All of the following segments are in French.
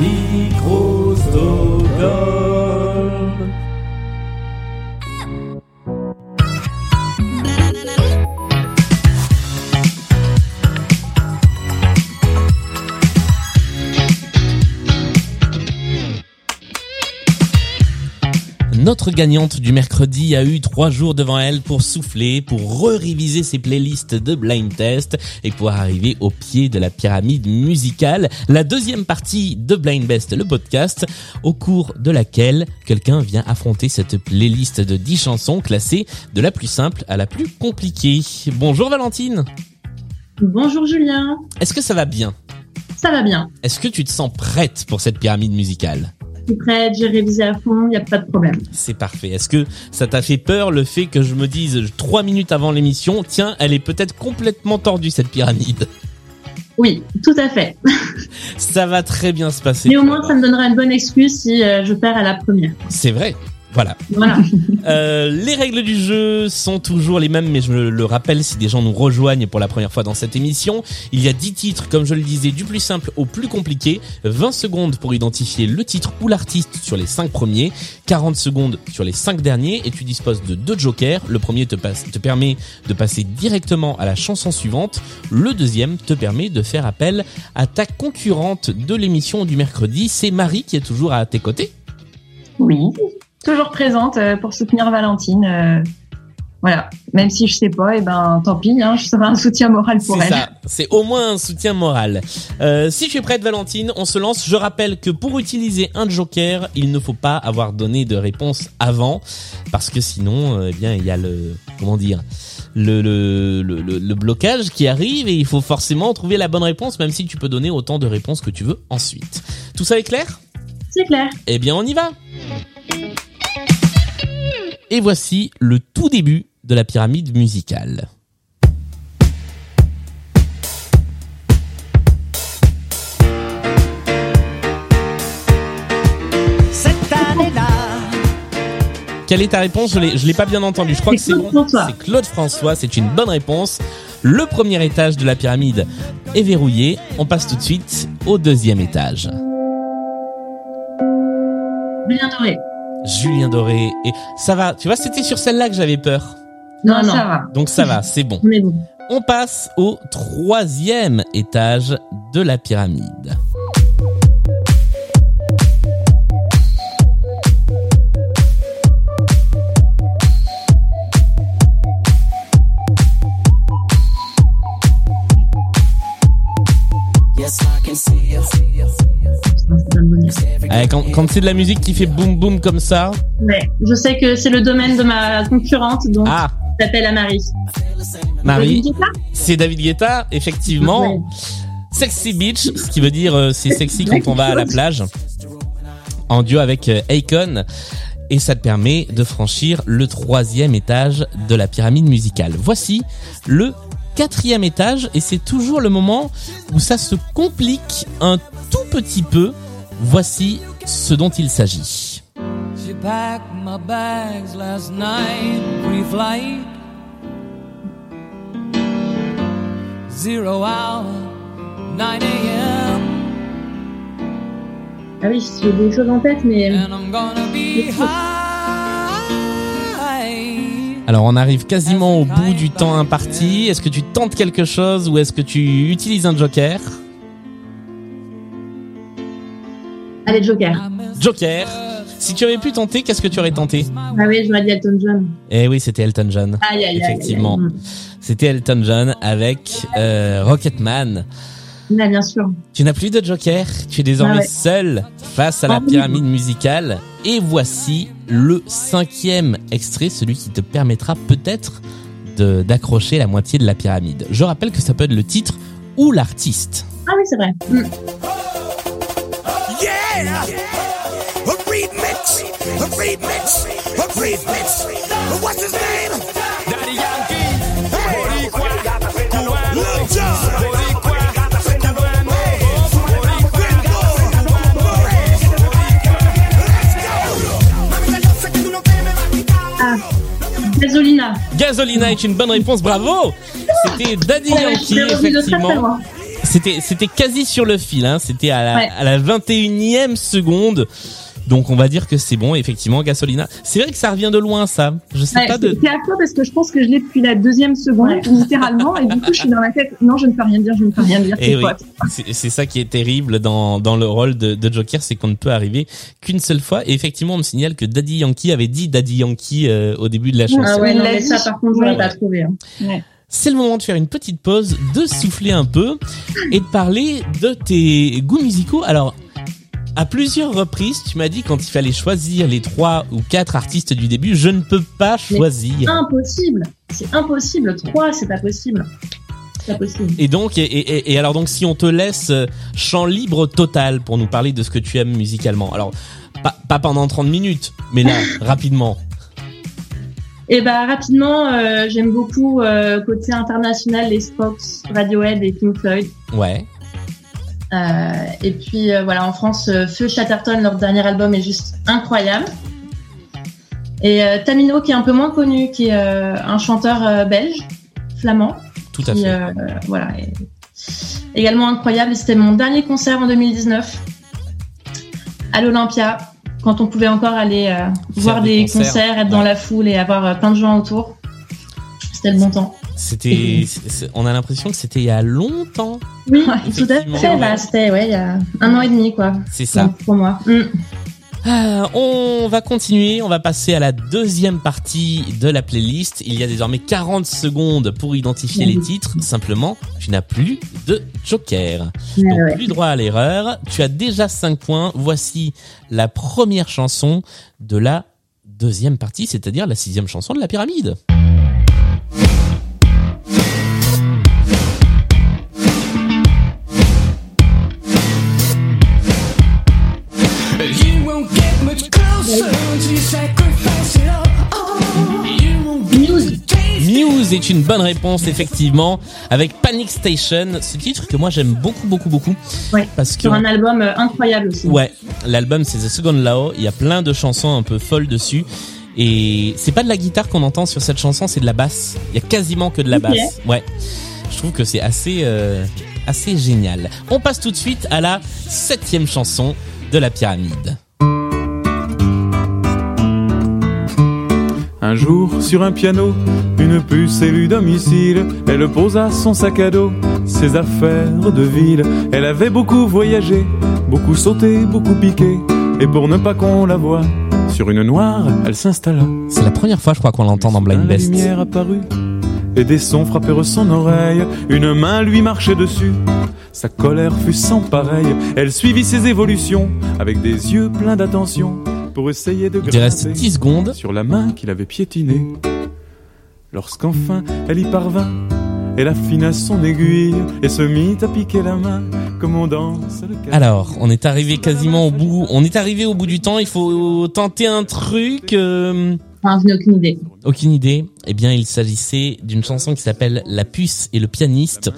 你 Notre gagnante du mercredi a eu trois jours devant elle pour souffler, pour re-réviser ses playlists de blind test et pour arriver au pied de la pyramide musicale. La deuxième partie de Blind Best, le podcast, au cours de laquelle quelqu'un vient affronter cette playlist de 10 chansons classées de la plus simple à la plus compliquée. Bonjour Valentine. Bonjour Julien. Est-ce que ça va bien? Ça va bien. Est-ce que tu te sens prête pour cette pyramide musicale? Suis prête, j'ai révisé à fond, il n'y a pas de problème. C'est parfait. Est-ce que ça t'a fait peur le fait que je me dise trois minutes avant l'émission, tiens, elle est peut-être complètement tordue cette pyramide? Oui, tout à fait. Ça va très bien se passer. Mais au moins, ça me donnera une bonne excuse si euh, je perds à la première. C'est vrai. Voilà. Voilà. Euh, les règles du jeu sont toujours les mêmes, mais je le rappelle si des gens nous rejoignent pour la première fois dans cette émission. Il y a 10 titres, comme je le disais, du plus simple au plus compliqué. 20 secondes pour identifier le titre ou l'artiste sur les 5 premiers. 40 secondes sur les 5 derniers. Et tu disposes de deux jokers. Le premier te, passe, te permet de passer directement à la chanson suivante. Le deuxième te permet de faire appel à ta concurrente de l'émission du mercredi. C'est Marie qui est toujours à tes côtés. Oui, toujours présente euh, pour soutenir Valentine. euh, voilà, même si je sais pas, et ben tant pis, hein, je serai un soutien moral pour C'est elle. ça, c'est au moins un soutien moral. Euh, si tu es prête Valentine, on se lance. Je rappelle que pour utiliser un joker, il ne faut pas avoir donné de réponse avant, parce que sinon, eh bien, il y a le, comment dire, le, le, le- le blocage qui arrive et il faut forcément trouver la bonne réponse, même si tu peux donner autant de réponses que tu veux ensuite. Tout ça est clair? C'est clair. Eh bien, on y va. Et voici le tout début de la pyramide musicale. Cette année-là, Quelle est ta réponse? Je l'ai, je l'ai pas bien entendu. Je crois que C'est bon. François. C'est Claude François. C'est une bonne réponse. Le premier étage de la pyramide est verrouillé. On passe tout de suite au deuxième étage. Julien Doré. Julien Doré et ça va. Tu vois, c'était sur celle-là que j'avais peur. Non, Non, non. ça va. Donc ça va, c'est bon. On est bon. On passe au troisième étage de la pyramide. Quand c'est de la musique qui fait boum boum comme ça, Ouais, je sais que c'est le domaine de ma concurrente, donc ah, je t'appelle à Marie. Marie, David Guetta c'est David Guetta, effectivement. Ouais. Sexy Beach, ce qui veut dire euh, c'est sexy quand on va à la plage, en duo avec euh, Akon. Et ça te permet de franchir le troisième étage de la pyramide musicale. Voici le quatrième étage et c'est toujours le moment où ça se complique un tout petit peu. Voici ce dont il s'agit. She packed my bags last night, pre-flight. Zero hour, 9 a.m. Ah oui, j'ai des choses en tête, mais And I'm gonna be high. Alors on arrive quasiment au bout du temps imparti. Est-ce que tu tentes quelque chose ou est-ce que tu utilises un joker? Allez, Joker. Joker. Si tu avais pu tenter, qu'est-ce que tu aurais tenté Ah oui, j'aurais dit Elton John. Eh oui, c'était Elton John. Aïe, aïe. Effectivement. aïe. C'était Elton John avec euh, Rocketman. Mm. Ouais, bien sûr. Tu n'as plus de joker, tu es désormais Ah ouais. seul face à la Ah pyramide musicale. Et voici le cinquième extrait, celui qui te permettra peut-être de- d'accrocher la moitié de la pyramide. Je rappelle que ça peut être le titre ou l'artiste. Ah oui, c'est vrai. Mm. Yeah! A remix! A remix! A remix! What's his name? Daddy Yankee! Boricua! Lil Jon! Boricua! Cubano! Ah, Gasolina. Gasolina est une bonne réponse, bravo C'était Daddy Yankee, effectivement. C'était c'était quasi sur le fil, hein. C'était à la, Ouais. à la 21e seconde. Donc on va dire que c'est bon, effectivement, Gasolina. C'est vrai que ça revient de loin, ça. Je sais Ouais, pas de. C'est affreux parce que je pense que je l'ai depuis la deuxième seconde, Ouais. littéralement, et du coup, je suis dans la tête. Non, je ne peux rien dire, je ne peux rien dire. Eh C'est oui. quoi C'est c'est ça qui est terrible dans, dans le rôle de, de Joker, c'est qu'on ne peut arriver qu'une seule fois. Et effectivement, on me signale que Daddy Yankee avait dit Daddy Yankee euh, au début de la chanson. Ah ouais, non, mais ça, par contre, je Ouais. pas trouvé. hein. C'est le moment de faire une petite pause, de souffler un peu et de parler de tes goûts musicaux. Alors, à plusieurs reprises, tu m'as dit quand il fallait choisir les trois ou quatre artistes du début, je ne peux pas choisir. Impossible. C'est impossible. Trois, c'est pas possible. C'est. Et donc, et, et, et alors donc, si on te laisse euh, champ libre total pour nous parler de ce que tu aimes musicalement, alors pas, pas pendant 30 minutes, mais là, rapidement. Et bah rapidement, euh, j'aime beaucoup euh, côté international les Spox, Radiohead et Pink Floyd. Ouais. Euh, et puis voilà, en France, Feu Chatterton, leur dernier album est juste incroyable. Et Tamino, qui est un peu moins connu, qui est un chanteur belge, flamand, Tout à qui fait. voilà, est également incroyable. C'était mon dernier concert en 2019 à l'Olympia, quand on pouvait encore aller euh, voir des des concerts, concerts, être ouais. dans la foule et avoir euh, plein de gens autour. C'était le bon temps. C'était, on a l'impression que c'était il y a longtemps. Oui, tout à fait. Bah, c'était ouais, il y a un an et demi, quoi. C'est ça. Donc, pour moi. Mm. Ah, on va continuer, on va passer à la deuxième partie de la playlist. Il y a désormais 40 secondes pour identifier les titres. Simplement, tu n'as plus de joker. Donc ouais. plus droit à l'erreur. Tu as déjà 5 points. Voici la première chanson de la deuxième partie, c'est-à-dire la sixième chanson de la pyramide. Taste it. Muse est une bonne réponse, effectivement, avec Panic Station, ce titre que moi j'aime beaucoup, beaucoup, beaucoup. Ouais. Parce que Sur un album euh, incroyable aussi. Ouais, l'album c'est The Second Law, il y a plein de chansons un peu folles dessus. Et c'est pas de la guitare qu'on entend sur cette chanson, c'est de la basse. Il y a quasiment que de la basse. Ouais. Je trouve que c'est assez, euh, assez génial. On passe tout de suite à la septième chanson de la pyramide. Un jour, sur un piano, une puce élue domicile, elle posa son sac à dos, ses affaires de ville. Elle avait beaucoup voyagé, beaucoup sauté, beaucoup piqué, et pour ne pas qu'on la voie, sur une noire, elle s'installa. C'est la première fois, je crois, qu'on l'entend dans Blind Best. La lumière apparut, et des sons frappèrent son oreille. Une main lui marchait dessus. Sa colère fut sans pareil. Elle suivit ses évolutions avec des yeux pleins d'attention pour essayer de Il reste grimper 10 secondes. sur la main qu'il avait piétinée. Lorsqu'enfin elle y parvint, elle affina son aiguille et se mit à piquer la main comme on danse le. Alors, on est arrivé quasiment au bout. On est arrivé au bout du temps. Il faut tenter un truc. euh, Enfin, je n'ai aucune idée. Aucune idée. Eh bien, il s'agissait d'une chanson qui s'appelle La puce et le pianiste.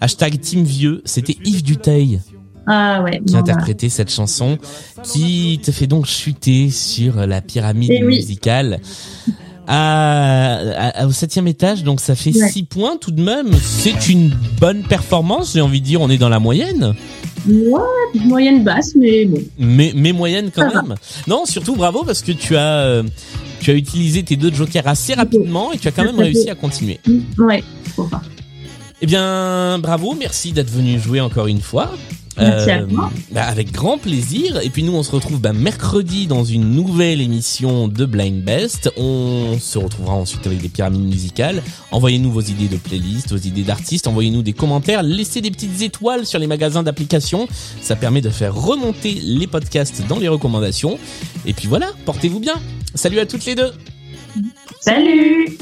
Hashtag Team Vieux. C'était Yves Duteil Ah ouais. qui bon, bah. interprétait cette chanson, qui te fait donc chuter sur la pyramide Eh oui. musicale. À, à- au septième étage, donc ça fait Ouais. 6 points tout de même. C'est une bonne performance, j'ai envie de dire, on est dans la moyenne. Ouais, moyenne basse, mais bon. mais, mais moyenne quand même. Non, surtout bravo parce que tu as euh, tu as utilisé tes deux jokers assez rapidement et tu as quand même réussi à continuer. Ouais, faut pas. Eh bien, bravo, merci d'être venu jouer encore une fois. Merci à toi. bah, avec grand plaisir. Et puis nous, on se retrouve bah, mercredi dans une nouvelle émission de Blind Best. On se retrouvera ensuite avec des pyramides musicales. Envoyez-nous vos idées de playlists, vos idées d'artistes. Envoyez-nous des commentaires. Laissez des petites étoiles sur les magasins d'applications. Ça permet de faire remonter les podcasts dans les recommandations. Et puis voilà, portez-vous bien. Salut à toutes les deux. Salut